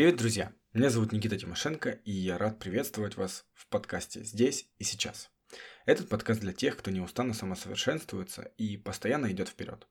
Привет, друзья! Меня зовут Никита Тимошенко, и я рад приветствовать вас в подкасте «Здесь и сейчас». Этот подкаст для тех, кто неустанно самосовершенствуется и постоянно идет вперед.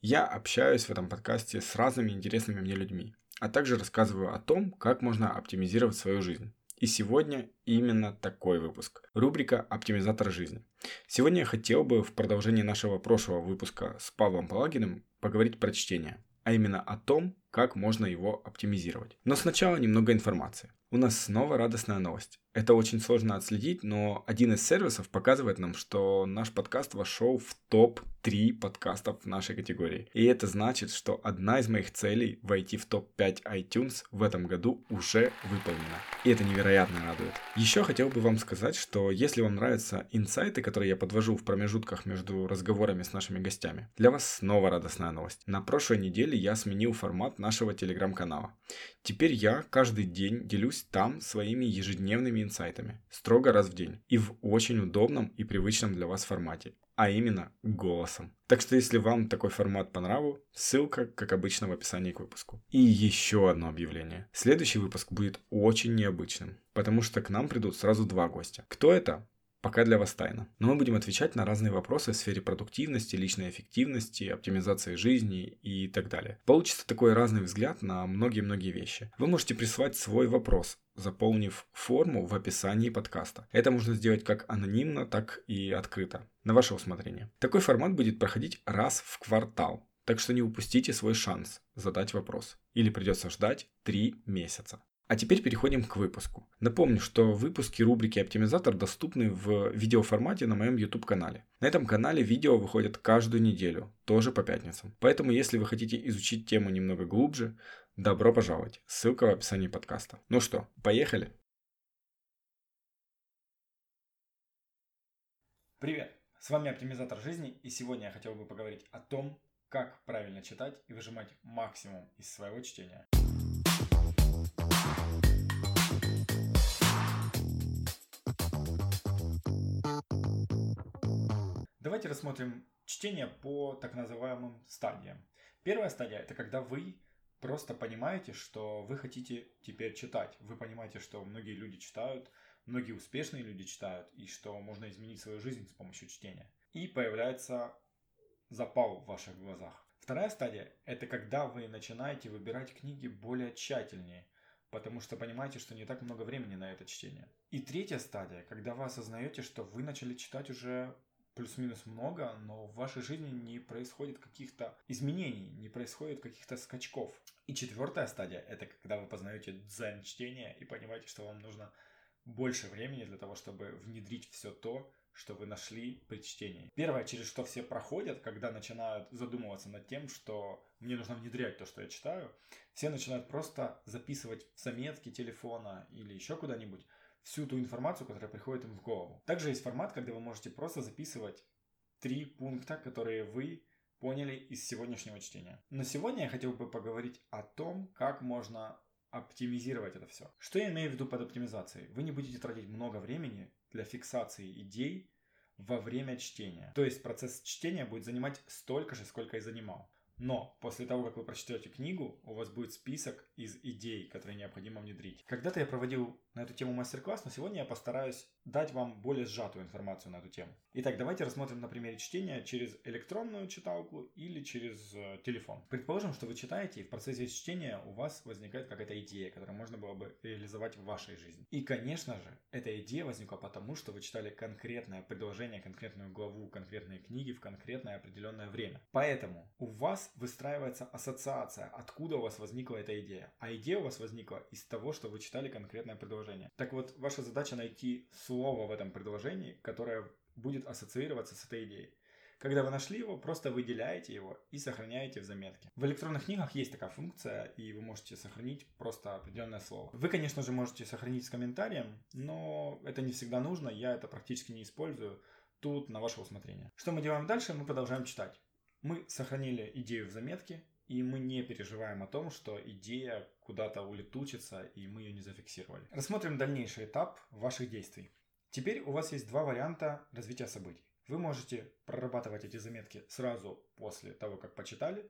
Я общаюсь в этом подкасте с разными интересными мне людьми, а также рассказываю о том, как можно оптимизировать свою жизнь. И сегодня именно такой выпуск. Рубрика «Оптимизатор жизни». Сегодня я хотел бы в продолжении нашего прошлого выпуска с Павлом Палагиным поговорить про чтение, а именно о том, как можно его оптимизировать. Но сначала немного информации. У нас снова радостная новость. Это очень сложно отследить, но один из сервисов показывает нам, что наш подкаст вошел в топ-3 подкастов в нашей категории. И это значит, что одна из моих целей войти в топ-5 iTunes в этом году уже выполнена. И это невероятно радует. Еще хотел бы вам сказать, что если вам нравятся инсайты, которые я подвожу в промежутках между разговорами с нашими гостями, для вас снова радостная новость. На прошлой неделе я сменил формат нашего телеграм-канала. Теперь я каждый день делюсь там своими ежедневными инсайтами, строго раз в день, и в очень удобном и привычном для вас формате, а именно голосом. Так что если вам такой формат по нраву, ссылка, как обычно, в описании к выпуску. И еще одно объявление. Следующий выпуск будет очень необычным, потому что к нам придут сразу два гостя. Кто это? Пока для вас тайна. Но мы будем отвечать на разные вопросы в сфере продуктивности, личной эффективности, оптимизации жизни и так далее. Получится такой разный взгляд на многие-многие вещи. Вы можете прислать свой вопрос, заполнив форму в описании подкаста. Это можно сделать как анонимно, так и открыто, на ваше усмотрение. Такой формат будет проходить раз в квартал. Так что не упустите свой шанс задать вопрос. Или придется ждать 3 месяца. А теперь переходим к выпуску. Напомню, что выпуски рубрики «Оптимизатор» доступны в видеоформате на моем YouTube-канале. На этом канале видео выходят каждую неделю, тоже по пятницам. Поэтому, если вы хотите изучить тему немного глубже, добро пожаловать. Ссылка в описании подкаста. Ну что, поехали? Привет! С вами Оптимизатор жизни, и сегодня я хотел бы поговорить о том, как правильно читать и выжимать максимум из своего чтения. Давайте рассмотрим чтение по так называемым стадиям. Первая стадия – это когда вы просто понимаете, что вы хотите теперь читать. Вы понимаете, что многие люди читают, многие успешные люди читают, и что можно изменить свою жизнь с помощью чтения. И появляется запал в ваших глазах. Вторая стадия – это когда вы начинаете выбирать книги более тщательнее, потому что понимаете, что не так много времени на это чтение. И третья стадия, когда вы осознаете, что вы начали читать уже плюс-минус много, но в вашей жизни не происходит каких-то изменений, не происходит каких-то скачков. И четвертая стадия – это когда вы познаете дзен чтения и понимаете, что вам нужно больше времени для того, чтобы внедрить все то, что вы нашли при чтении. Первое, через что все проходят, когда начинают задумываться над тем, что мне нужно внедрять то, что я читаю, все начинают просто записывать в заметки телефона или еще куда-нибудь всю ту информацию, которая приходит им в голову. Также есть формат, когда вы можете просто записывать три пункта, которые вы поняли из сегодняшнего чтения. Но сегодня я хотел бы поговорить о том, как можно оптимизировать это все. Что я имею в виду под оптимизацией? Вы не будете тратить много времени для фиксации идей во время чтения. То есть процесс чтения будет занимать столько же, сколько и занимал. Но после того, как вы прочтете книгу, у вас будет список из идей, которые необходимо внедрить. Когда-то я проводил на эту тему мастер-класс, но сегодня я постараюсь дать вам более сжатую информацию на эту тему. Итак, давайте рассмотрим на примере чтения через электронную читалку или через э, телефон. Предположим, что вы читаете, и в процессе чтения у вас возникает какая-то идея, которую можно было бы реализовать в вашей жизни. И, конечно же, эта идея возникла потому, что вы читали конкретное предложение, конкретную главу, конкретные книги в конкретное определенное время. Поэтому у вас выстраивается ассоциация, откуда у вас возникла эта идея. А идея у вас возникла из того, что вы читали конкретное предложение предложение. Так вот, ваша задача найти слово в этом предложении, которое будет ассоциироваться с этой идеей. Когда вы нашли его, просто выделяете его и сохраняете в заметке. В электронных книгах есть такая функция, и вы можете сохранить просто определенное слово. Вы, конечно же, можете сохранить с комментарием, но это не всегда нужно, я это практически не использую. Тут на ваше усмотрение. Что мы делаем дальше? Мы продолжаем читать. Мы сохранили идею в заметке, и мы не переживаем о том, что идея куда-то улетучится, и мы ее не зафиксировали. Рассмотрим дальнейший этап ваших действий. Теперь у вас есть два варианта развития событий. Вы можете прорабатывать эти заметки сразу после того, как почитали,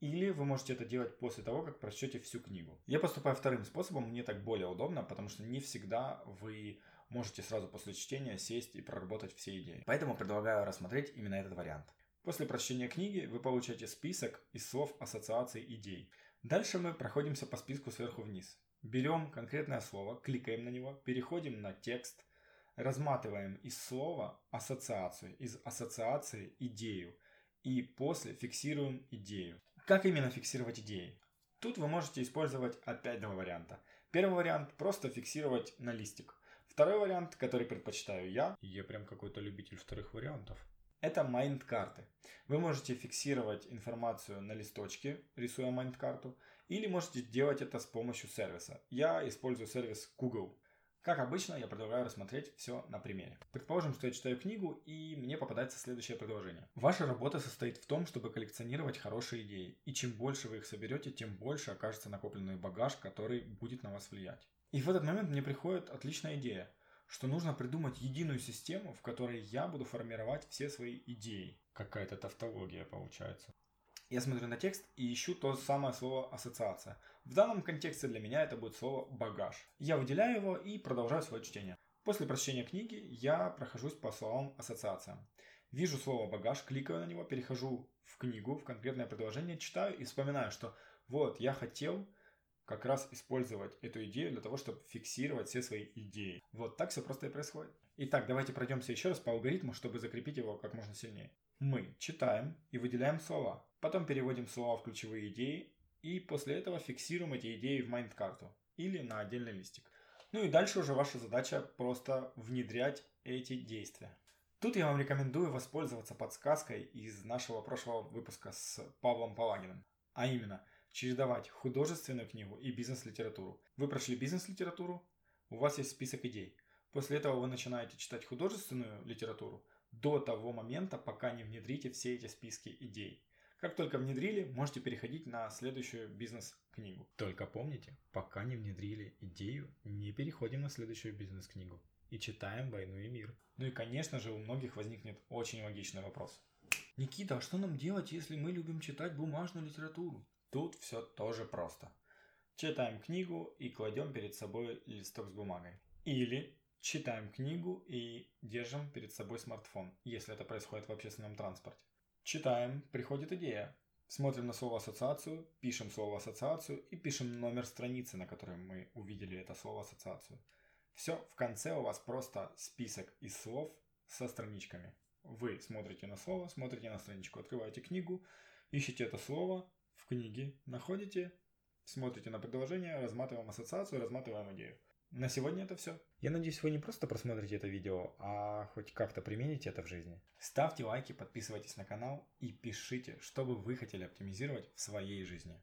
Или вы можете это делать после того, как прочтете всю книгу. Я поступаю вторым способом, мне так более удобно, потому что не всегда вы можете сразу после чтения сесть и проработать все идеи. Поэтому предлагаю рассмотреть именно этот вариант. После прочтения книги вы получаете список из слов ассоциаций идей. Дальше мы проходимся по списку сверху вниз. Берем конкретное слово, кликаем на него, переходим на текст, разматываем из слова ассоциацию, из ассоциации идею и после фиксируем идею. Как именно фиксировать идеи? Тут вы можете использовать опять два варианта. Первый вариант просто фиксировать на листик. Второй вариант, который предпочитаю я, я прям какой-то любитель вторых вариантов, это майнд-карты. Вы можете фиксировать информацию на листочке, рисуя майнд-карту, или можете делать это с помощью сервиса. Я использую сервис Google. Как обычно, я предлагаю рассмотреть все на примере. Предположим, что я читаю книгу, и мне попадается следующее предложение. Ваша работа состоит в том, чтобы коллекционировать хорошие идеи. И чем больше вы их соберете, тем больше окажется накопленный багаж, который будет на вас влиять. И в этот момент мне приходит отличная идея, что нужно придумать единую систему, в которой я буду формировать все свои идеи. Какая-то тавтология получается. Я смотрю на текст и ищу то самое слово ассоциация. В данном контексте для меня это будет слово багаж. Я выделяю его и продолжаю свое чтение. После прочтения книги я прохожусь по словам ассоциациям. Вижу слово багаж, кликаю на него, перехожу в книгу, в конкретное предложение, читаю и вспоминаю, что вот я хотел как раз использовать эту идею для того, чтобы фиксировать все свои идеи. Вот так все просто и происходит. Итак, давайте пройдемся еще раз по алгоритму, чтобы закрепить его как можно сильнее. Мы читаем и выделяем слова, потом переводим слова в ключевые идеи и после этого фиксируем эти идеи в майнд-карту или на отдельный листик. Ну и дальше уже ваша задача просто внедрять эти действия. Тут я вам рекомендую воспользоваться подсказкой из нашего прошлого выпуска с Павлом Палагиным. А именно – чередовать художественную книгу и бизнес-литературу. Вы прошли бизнес-литературу, у вас есть список идей. После этого вы начинаете читать художественную литературу до того момента, пока не внедрите все эти списки идей. Как только внедрили, можете переходить на следующую бизнес-книгу. Только помните, пока не внедрили идею, не переходим на следующую бизнес-книгу и читаем «Войну и мир». Ну и, конечно же, у многих возникнет очень логичный вопрос. Никита, а что нам делать, если мы любим читать бумажную литературу? Тут все тоже просто. Читаем книгу и кладем перед собой листок с бумагой. Или читаем книгу и держим перед собой смартфон, если это происходит в общественном транспорте. Читаем, приходит идея. Смотрим на слово ассоциацию, пишем слово ассоциацию и пишем номер страницы, на которой мы увидели это слово ассоциацию. Все, в конце у вас просто список из слов со страничками. Вы смотрите на слово, смотрите на страничку, открываете книгу, ищете это слово, в книге находите, смотрите на предложение, разматываем ассоциацию, разматываем идею. На сегодня это все. Я надеюсь, вы не просто просмотрите это видео, а хоть как-то примените это в жизни. Ставьте лайки, подписывайтесь на канал и пишите, что бы вы хотели оптимизировать в своей жизни.